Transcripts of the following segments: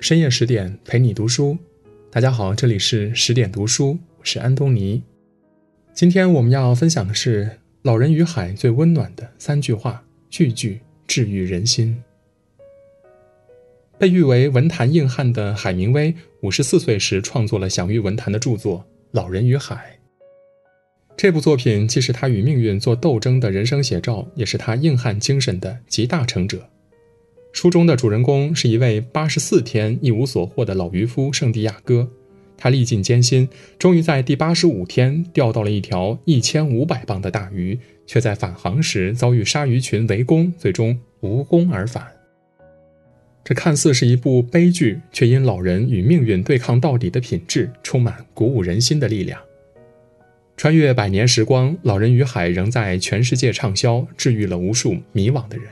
深夜十点陪你读书，大家好，这里是十点读书，我是安东尼。今天我们要分享的是《老人与海》最温暖的三句话，句句治愈人心。被誉为文坛硬汉的海明威，五十四岁时创作了享誉文坛的著作《老人与海》。这部作品既是他与命运做斗争的人生写照，也是他硬汉精神的集大成者。书中的主人公是一位八十四天一无所获的老渔夫圣地亚哥，他历尽艰辛，终于在第八十五天钓到了一条一千五百磅的大鱼，却在返航时遭遇鲨鱼群围攻，最终无功而返。这看似是一部悲剧，却因老人与命运对抗到底的品质，充满鼓舞人心的力量。穿越百年时光，《老人与海》仍在全世界畅销，治愈了无数迷惘的人。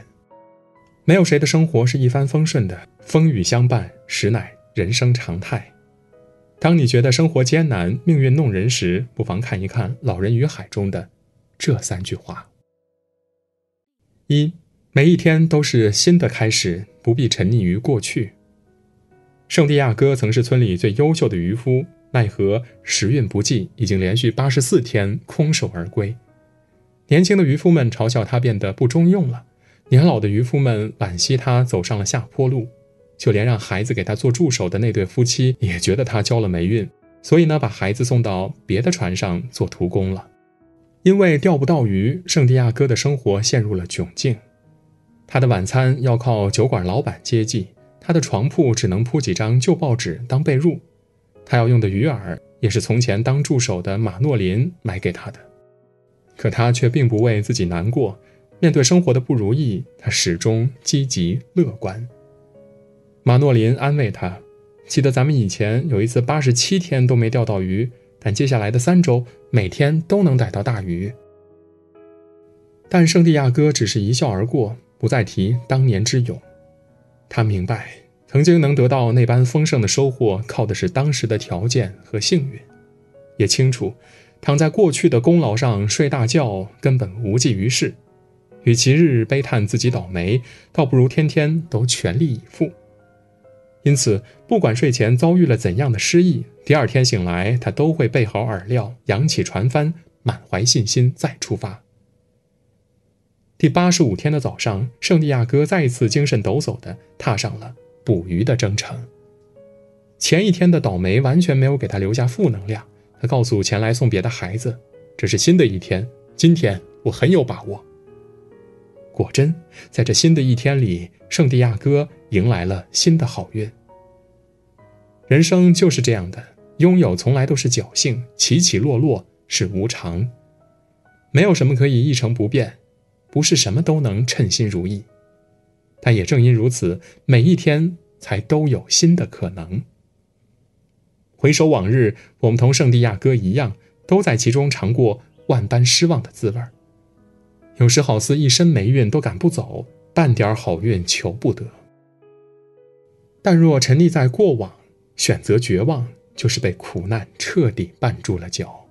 没有谁的生活是一帆风顺的，风雨相伴，实乃人生常态。当你觉得生活艰难、命运弄人时，不妨看一看《老人与海》中的这三句话：一，每一天都是新的开始，不必沉溺于过去。圣地亚哥曾是村里最优秀的渔夫，奈何时运不济，已经连续八十四天空手而归。年轻的渔夫们嘲笑他变得不中用了。年老的渔夫们惋惜他走上了下坡路，就连让孩子给他做助手的那对夫妻也觉得他交了霉运，所以呢，把孩子送到别的船上做徒工了。因为钓不到鱼，圣地亚哥的生活陷入了窘境。他的晚餐要靠酒馆老板接济，他的床铺只能铺几张旧报纸当被褥，他要用的鱼饵也是从前当助手的马诺林买给他的。可他却并不为自己难过。面对生活的不如意，他始终积极乐观。马诺林安慰他：“记得咱们以前有一次八十七天都没钓到鱼，但接下来的三周每天都能逮到大鱼。”但圣地亚哥只是一笑而过，不再提当年之勇。他明白，曾经能得到那般丰盛的收获，靠的是当时的条件和幸运；也清楚，躺在过去的功劳上睡大觉根本无济于事。与其日日悲叹自己倒霉，倒不如天天都全力以赴。因此，不管睡前遭遇了怎样的失意，第二天醒来，他都会备好饵料，扬起船帆，满怀信心再出发。第八十五天的早上，圣地亚哥再一次精神抖擞地踏上了捕鱼的征程。前一天的倒霉完全没有给他留下负能量。他告诉前来送别的孩子：“这是新的一天，今天我很有把握。”果真，在这新的一天里，圣地亚哥迎来了新的好运。人生就是这样的，拥有从来都是侥幸，起起落落是无常，没有什么可以一成不变，不是什么都能称心如意。但也正因如此，每一天才都有新的可能。回首往日，我们同圣地亚哥一样，都在其中尝过万般失望的滋味儿。有时好似一身霉运都赶不走，半点好运求不得。但若沉溺在过往，选择绝望，就是被苦难彻底绊住了脚。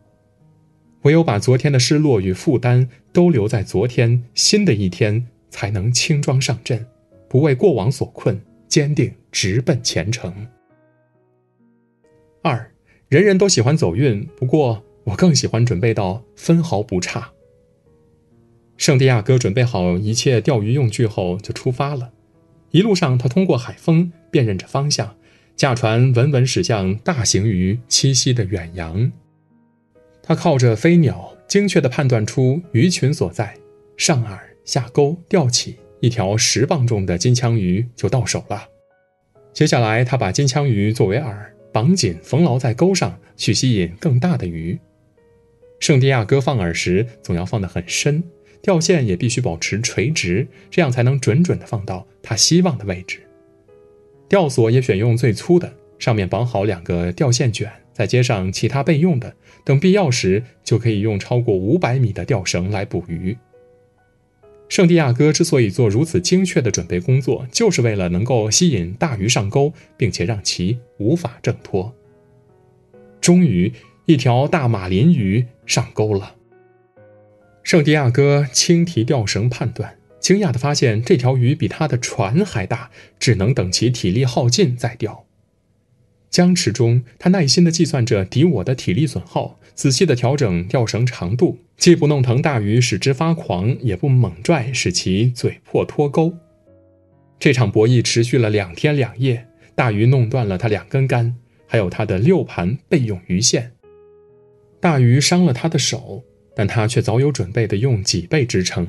唯有把昨天的失落与负担都留在昨天，新的一天才能轻装上阵，不为过往所困，坚定直奔前程。二，人人都喜欢走运，不过我更喜欢准备到分毫不差。圣地亚哥准备好一切钓鱼用具后，就出发了。一路上，他通过海风辨认着方向，驾船稳稳驶向大型鱼栖息的远洋。他靠着飞鸟，精确地判断出鱼群所在，上饵下钩，钓起一条十磅重的金枪鱼就到手了。接下来，他把金枪鱼作为饵，绑紧缝牢在钩上，去吸引更大的鱼。圣地亚哥放饵时，总要放得很深。钓线也必须保持垂直，这样才能准准地放到他希望的位置。钓索也选用最粗的，上面绑好两个钓线卷，再接上其他备用的，等必要时就可以用超过五百米的钓绳来捕鱼。圣地亚哥之所以做如此精确的准备工作，就是为了能够吸引大鱼上钩，并且让其无法挣脱。终于，一条大马林鱼上钩了。圣地亚哥轻提钓绳，判断，惊讶地发现这条鱼比他的船还大，只能等其体力耗尽再钓。僵持中，他耐心地计算着敌我的体力损耗，仔细地调整吊绳长度，既不弄疼大鱼使之发狂，也不猛拽使其嘴破脱钩。这场博弈持续了两天两夜，大鱼弄断了他两根杆，还有他的六盘备用鱼线。大鱼伤了他的手，但他却早有准备地用脊背支撑。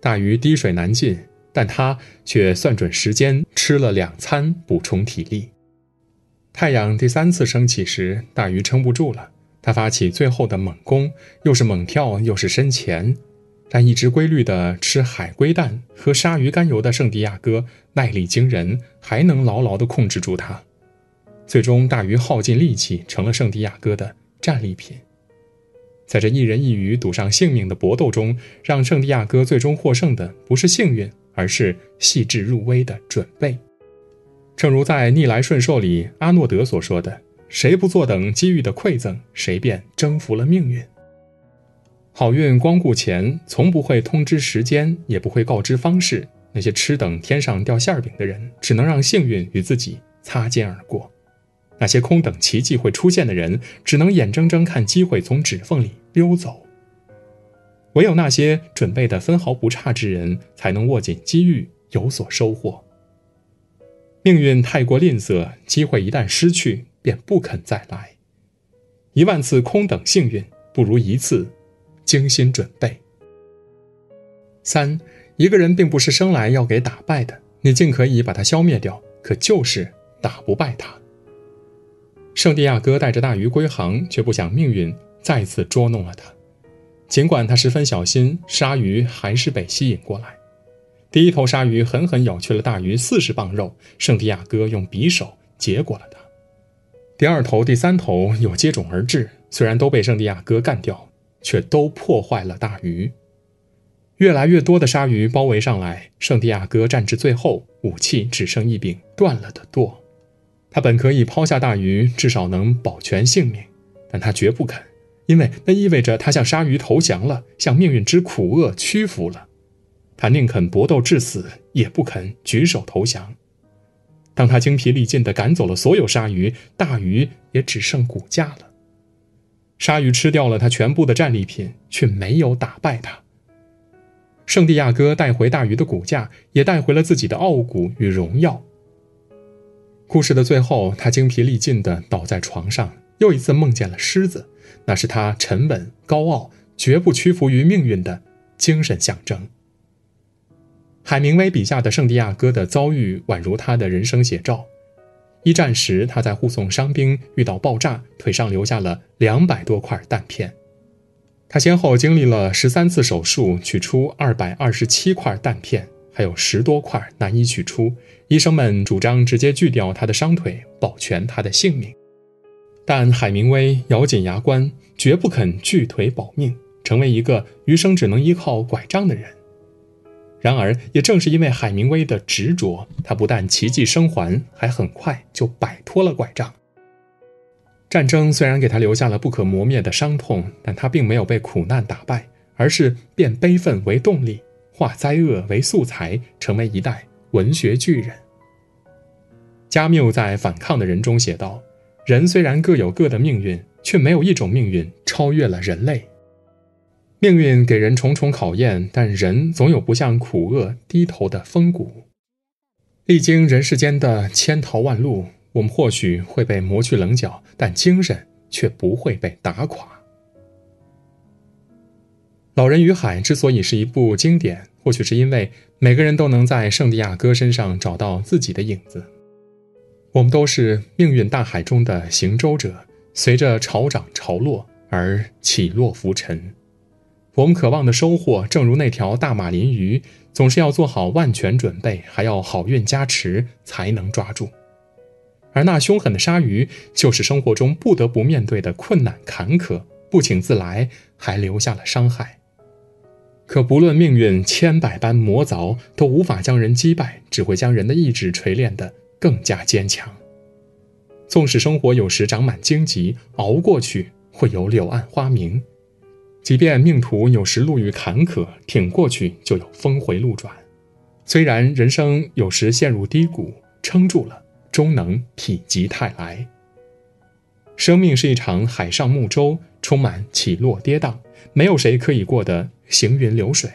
大鱼滴水难进，但他却算准时间吃了两餐补充体力。太阳第三次升起时，大鱼撑不住了，他发起最后的猛攻，又是猛跳又是深潜。但一直规律的吃海龟蛋和鲨鱼肝油的圣地亚哥耐力惊人，还能牢牢地控制住它。最终，大鱼耗尽力气，成了圣地亚哥的战利品。在这一人一鱼赌上性命的搏斗中，让圣地亚哥最终获胜的不是幸运，而是细致入微的准备。正如在《逆来顺受》里阿诺德所说的：“谁不坐等机遇的馈赠，谁便征服了命运。”好运光顾前，从不会通知时间，也不会告知方式。那些吃等天上掉馅饼的人，只能让幸运与自己擦肩而过；那些空等奇迹会出现的人，只能眼睁睁看机会从指缝里溜走。唯有那些准备的分毫不差之人，才能握紧机遇，有所收获。命运太过吝啬，机会一旦失去，便不肯再来。一万次空等幸运，不如一次。精心准备。三，一个人并不是生来要给打败的，你尽可以把他消灭掉，可就是打不败他。圣地亚哥带着大鱼归航，却不想命运再次捉弄了他。尽管他十分小心，鲨鱼还是被吸引过来。第一头鲨鱼狠狠咬去了大鱼四十磅肉，圣地亚哥用匕首结果了他。第二头、第三头又接踵而至，虽然都被圣地亚哥干掉。却都破坏了大鱼，越来越多的鲨鱼包围上来。圣地亚哥战至最后，武器只剩一柄断了的舵。他本可以抛下大鱼，至少能保全性命，但他绝不肯，因为那意味着他向鲨鱼投降了，向命运之苦厄屈服了。他宁肯搏斗致死，也不肯举手投降。当他精疲力尽地赶走了所有鲨鱼，大鱼也只剩骨架了。鲨鱼吃掉了他全部的战利品，却没有打败他。圣地亚哥带回大鱼的骨架，也带回了自己的傲骨与荣耀。故事的最后，他精疲力尽地倒在床上，又一次梦见了狮子，那是他沉稳、高傲、绝不屈服于命运的精神象征。海明威笔下的圣地亚哥的遭遇，宛如他的人生写照。一战时，他在护送伤兵遇到爆炸，腿上留下了两百多块弹片。他先后经历了十三次手术，取出二百二十七块弹片，还有十多块难以取出。医生们主张直接锯掉他的伤腿，保全他的性命。但海明威咬紧牙关，绝不肯锯腿保命，成为一个余生只能依靠拐杖的人。然而，也正是因为海明威的执着，他不但奇迹生还，还很快就摆脱了拐杖。战争虽然给他留下了不可磨灭的伤痛，但他并没有被苦难打败，而是变悲愤为动力，化灾厄为素材，成为一代文学巨人。加缪在《反抗的人》中写道：“人虽然各有各的命运，却没有一种命运超越了人类。”命运给人重重考验，但人总有不向苦厄低头的风骨。历经人世间的千淘万漉，我们或许会被磨去棱角，但精神却不会被打垮。《老人与海》之所以是一部经典，或许是因为每个人都能在圣地亚哥身上找到自己的影子。我们都是命运大海中的行舟者，随着潮涨潮落而起落浮沉。我们渴望的收获，正如那条大马林鱼，总是要做好万全准备，还要好运加持才能抓住。而那凶狠的鲨鱼，就是生活中不得不面对的困难坎坷，不请自来，还留下了伤害。可不论命运千百般磨凿，都无法将人击败，只会将人的意志锤炼得更加坚强。纵使生活有时长满荆棘，熬过去会有柳暗花明。即便命途有时路遇坎坷，挺过去就有峰回路转。虽然人生有时陷入低谷，撑住了，终能否极泰来。生命是一场海上木舟，充满起落跌宕，没有谁可以过得行云流水。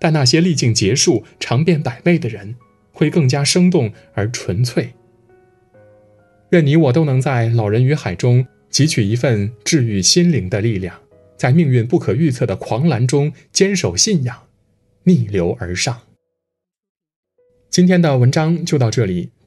但那些历尽劫数、尝遍百味的人，会更加生动而纯粹。愿你我都能在《老人与海》中汲取一份治愈心灵的力量，在命运不可预测的狂澜中坚守信仰，逆流而上。今天的文章就到这里，